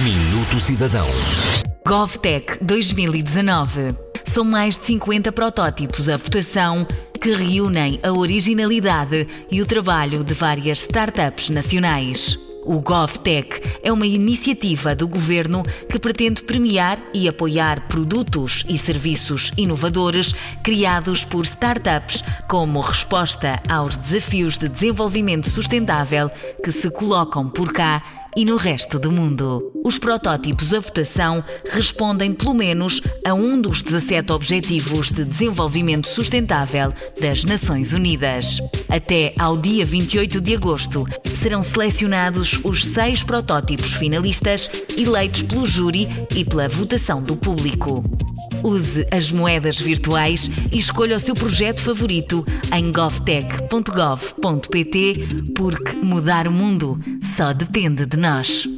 Minuto Cidadão. GovTech 2019. São mais de 50 protótipos a votação que reúnem a originalidade e o trabalho de várias startups nacionais. O GovTech é uma iniciativa do governo que pretende premiar e apoiar produtos e serviços inovadores criados por startups como resposta aos desafios de desenvolvimento sustentável que se colocam por cá e no resto do mundo. Os protótipos a votação respondem pelo menos a um dos 17 Objetivos de Desenvolvimento Sustentável das Nações Unidas. Até ao dia 28 de agosto serão selecionados os seis protótipos finalistas eleitos pelo júri e pela votação do público. Use as moedas virtuais e escolha o seu projeto favorito em govtech.gov.pt porque mudar o mundo só depende de nós.